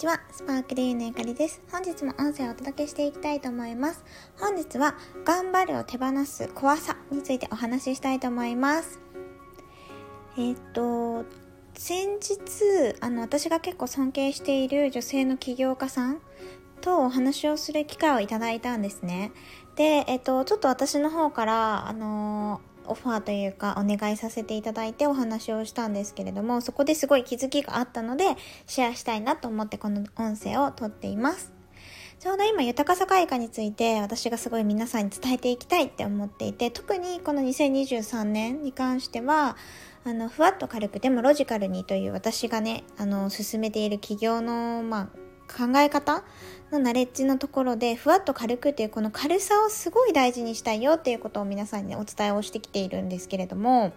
ちは、スパークリーのゆかりです。本日も音声をお届けしていきたいと思います。本日は、頑張るを手放す怖さについてお話ししたいと思います。えっ、と、先日、あの、私が結構尊敬している女性の起業家さんとお話をする機会をいただいたんですね。で、えっ、と、ちょっと私の方から、あのオファーというかお願いさせていただいてお話をしたんですけれどもそこですごい気づきがあったのでシェアしたいなと思ってこの音声を撮っています。ちょうど今豊かさ開花について私がすごい皆さんに伝えていきたいって思っていて特にこの2023年に関してはあのふわっと軽くでもロジカルにという私がねあの進めている企業の、まあ、考え方のナレッジのところでふわっと軽くっていうこの軽さをすごい大事にしたいよっていうことを皆さんにお伝えをしてきているんですけれども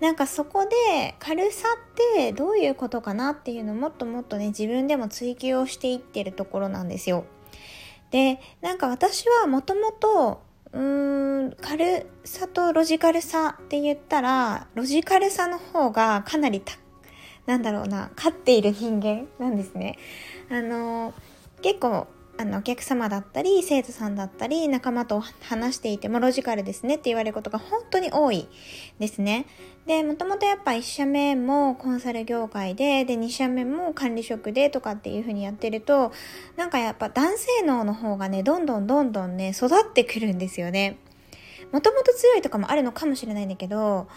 なんかそこで軽さってどういうことかなっていうのをもっともっとね自分でも追求をしていってるところなんですよ。でなんか私はもともとうーん軽さとロジカルさって言ったらロジカルさの方がかなり高なんだろうな勝っている人間なんですね。あの結構あのお客様だったり生徒さんだったり仲間と話していてもロジカルですねって言われることが本当に多いですね。で、もともとやっぱ1社目もコンサル業界で、で2社目も管理職でとかっていう風にやってると、なんかやっぱ男性脳の方がね、どんどんどんどんね、育ってくるんですよね。もともと強いとかもあるのかもしれないんだけど、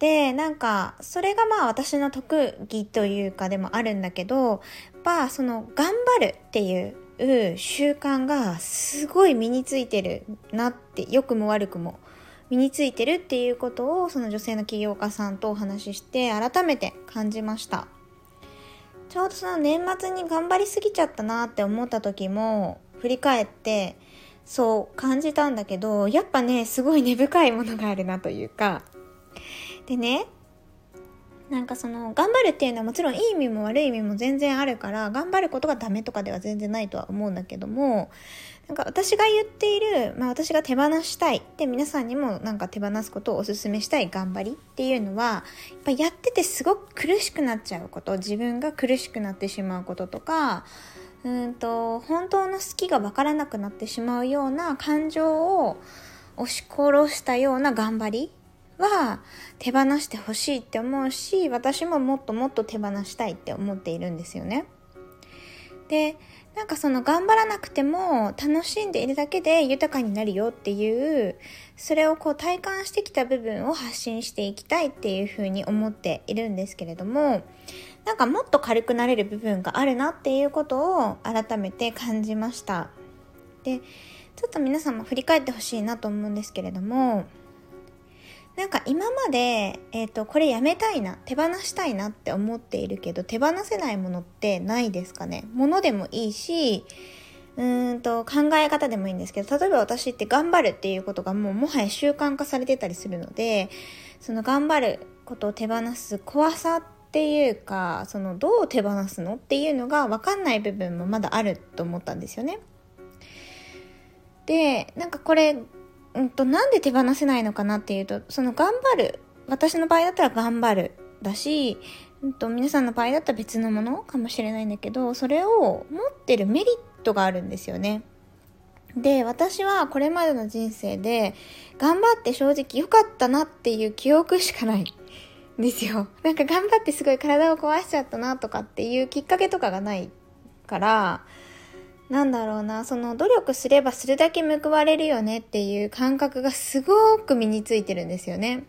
で、なんか、それがまあ私の特技というかでもあるんだけど、やっぱその頑張るっていう習慣がすごい身についてるなって良くも悪くも身についてるっていうことをその女性の起業家さんとお話しして改めて感じました。ちょうどその年末に頑張りすぎちゃったなって思った時も振り返ってそう感じたんだけどやっぱねすごい根深いものがあるなというかでね。なんかその頑張るっていうのはもちろんいい意味も悪い意味も全然あるから頑張ることがダメとかでは全然ないとは思うんだけどもなんか私が言っている、まあ、私が手放したいで皆さんにもなんか手放すことをお勧めしたい頑張りっていうのはやっぱやっててすごく苦しくなっちゃうこと自分が苦しくなってしまうこととかうんと本当の好きが分からなくなってしまうような感情を押し殺したような頑張りは手放してほしいって思うし私ももっともっと手放したいって思っているんですよね。でなんかその頑張らなくても楽しんでいるだけで豊かになるよっていうそれをこう体感してきた部分を発信していきたいっていうふうに思っているんですけれどもなんかもっと軽くなれる部分があるなっていうことを改めて感じましたでちょっと皆さんも振り返ってほしいなと思うんですけれどもなんか今まで、え、ー、と、これやめたいな、手放したいなって思っているけど、手放せないものってないですかね？ものでもいいし、うーんと考え方でもいいんですけど、例えば私って頑張るっていうことがもうもはや習慣化されてたりするので、その頑張ることを手放す怖さっていうか、そのどう手放すのっていうのが分かんない部分もまだあると思ったんですよね。で、なんかこれうんと、なんで手放せないのかなっていうと、その頑張る。私の場合だったら頑張る。だし、うんと、皆さんの場合だったら別のものかもしれないんだけど、それを持ってるメリットがあるんですよね。で、私はこれまでの人生で、頑張って正直良かったなっていう記憶しかない。んですよ。なんか頑張ってすごい体を壊しちゃったなとかっていうきっかけとかがないから、なんだろうな、その努力すればするだけ報われるよねっていう感覚がすごく身についてるんですよね。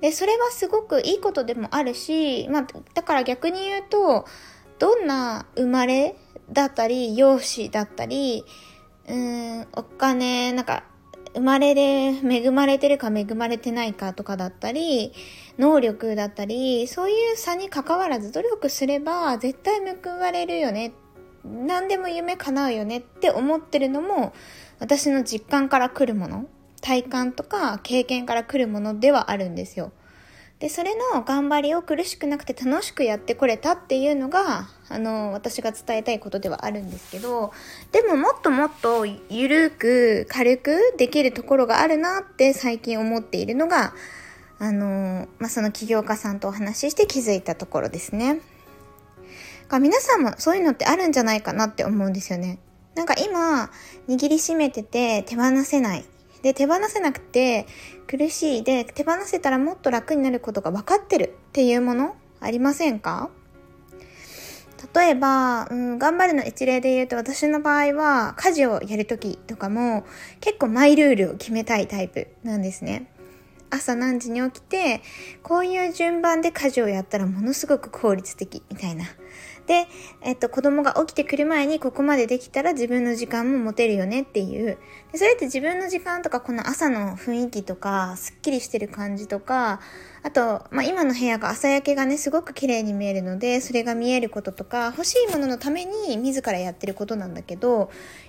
で、それはすごくいいことでもあるし、まあ、だから逆に言うと、どんな生まれだったり、容姿だったり、うーん、お金、なんか、生まれで恵まれてるか恵まれてないかとかだったり、能力だったり、そういう差に関わらず努力すれば絶対報われるよねっ何でも夢叶うよねって思ってるのも私の実感から来るもの体感とか経験から来るものではあるんですよ。で、それの頑張りを苦しくなくて楽しくやってこれたっていうのが、あの、私が伝えたいことではあるんですけど、でももっともっとゆるく軽くできるところがあるなって最近思っているのが、あの、まあ、その起業家さんとお話しして気づいたところですね。か皆さんもそういうのってあるんじゃないかなって思うんですよね。なんか今、握りしめてて手放せない。で、手放せなくて苦しい。で、手放せたらもっと楽になることが分かってるっていうものありませんか？例えば、うん、頑張るの一例で言うと私の場合は家事をやるときとかも結構マイルールを決めたいタイプなんですね。朝何時に起きてこういう順番で家事をやったらものすごく効率的みたいな。で、えっと、子供が起きてくる前にここまでできたら自分の時間も持てるよねっていう。でそれって自分の時間とかこの朝の雰囲気とか、すっきりしてる感じとか、あと、まあ、今の部屋が朝焼けがね、すごく綺麗に見えるので、それが見えることとか、欲しいもののために自らやってることなんだけど、や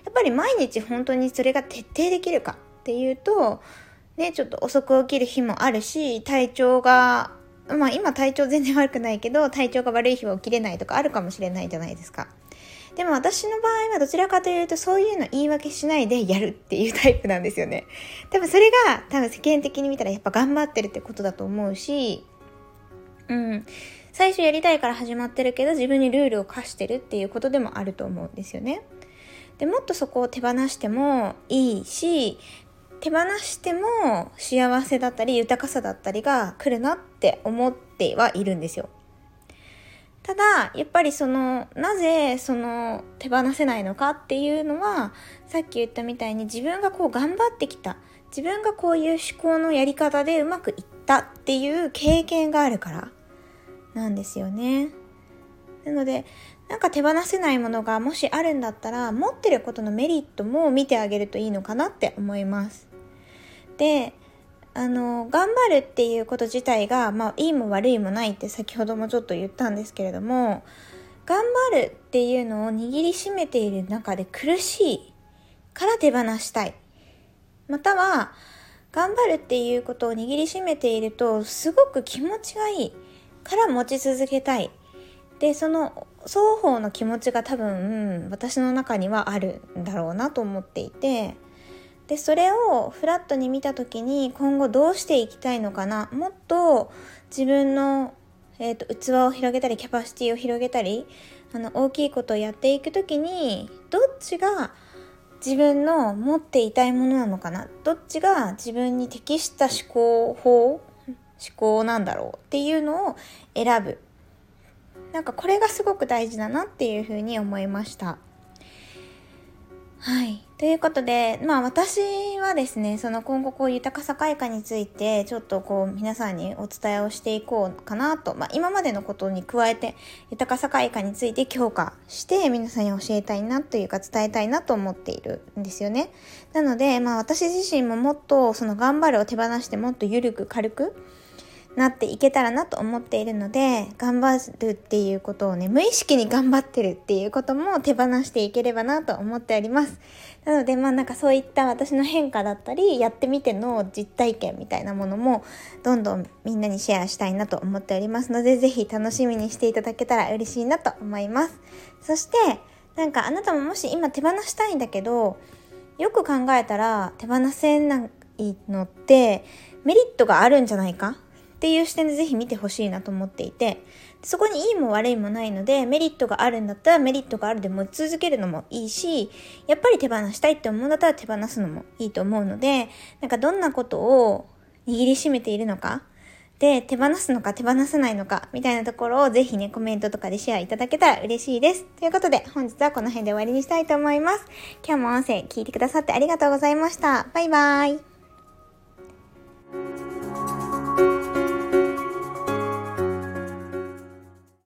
っぱり毎日本当にそれが徹底できるかっていうと、ね、ちょっと遅く起きる日もあるし、体調が、まあ今体調全然悪くないけど、体調が悪い日は起きれないとかあるかもしれないじゃないですか。でも私の場合はどちらかというとそういうの言い訳しないでやるっていうタイプなんですよね。多分それが多分世間的に見たらやっぱ頑張ってるってことだと思うし、うん。最初やりたいから始まってるけど自分にルールを課してるっていうことでもあると思うんですよね。でもっとそこを手放してもいいし手放しても幸せだったり豊かさだったりが来るなって思ってはいるんですよ。ただ、やっぱりその、なぜその手放せないのかっていうのは、さっき言ったみたいに自分がこう頑張ってきた。自分がこういう思考のやり方でうまくいったっていう経験があるからなんですよね。なので、なんか手放せないものがもしあるんだったら、持ってることのメリットも見てあげるといいのかなって思います。で、あの、頑張るっていうこと自体が、まあ、いいも悪いもないって先ほどもちょっと言ったんですけれども、頑張るっていうのを握りしめている中で苦しいから手放したい。または、頑張るっていうことを握りしめていると、すごく気持ちがいいから持ち続けたい。で、その双方の気持ちが多分、私の中にはあるんだろうなと思っていて、でそれをフラットに見た時に今後どうしていきたいのかな？もっと自分の、えーと、器を広げたりキャパシティを広げたりあの大きいことをやっていく時にどっちが自分の持っていたいものなのかな？どっちが自分に適した思考法思考なんだろうっていうのを選ぶ。なんかこれがすごく大事だなっていうふうに思いました。はい。ということで、まあ私はですね、その今後こう豊かさ開花についてちょっとこう皆さんにお伝えをしていこうかなと、まあ今までのことに加えて豊かさ開花について強化して皆さんに教えたいなというか伝えたいなと思っているんですよね。なので、まあ私自身ももっとその頑張るを手放してもっと緩く軽くなっていけたらなと思っているので、頑張るっていうことをね、無意識に頑張ってるっていうことも手放していければなと思っております。なので、まあなんかそういった私の変化だったり、やってみての実体験みたいなものも、どんどんみんなにシェアしたいなと思っておりますので、ぜひ楽しみにしていただけたら嬉しいなと思います。そして、なんかあなたももし今手放したいんだけど、よく考えたら手放せないのってメリットがあるんじゃないか？っていう視点でぜひ見てほしいなと思っていて、そこにいいも悪いもないので、メリットがあるんだったらメリットがあるで持ち続けるのもいいし、やっぱり手放したいって思うんだったら手放すのもいいと思うので、なんかどんなことを握りしめているのか、で、手放すのか手放せないのか、みたいなところをぜひね、コメントとかでシェアいただけたら嬉しいです。ということで、本日はこの辺で終わりにしたいと思います。今日も音声聞いてくださってありがとうございました。バイバーイ。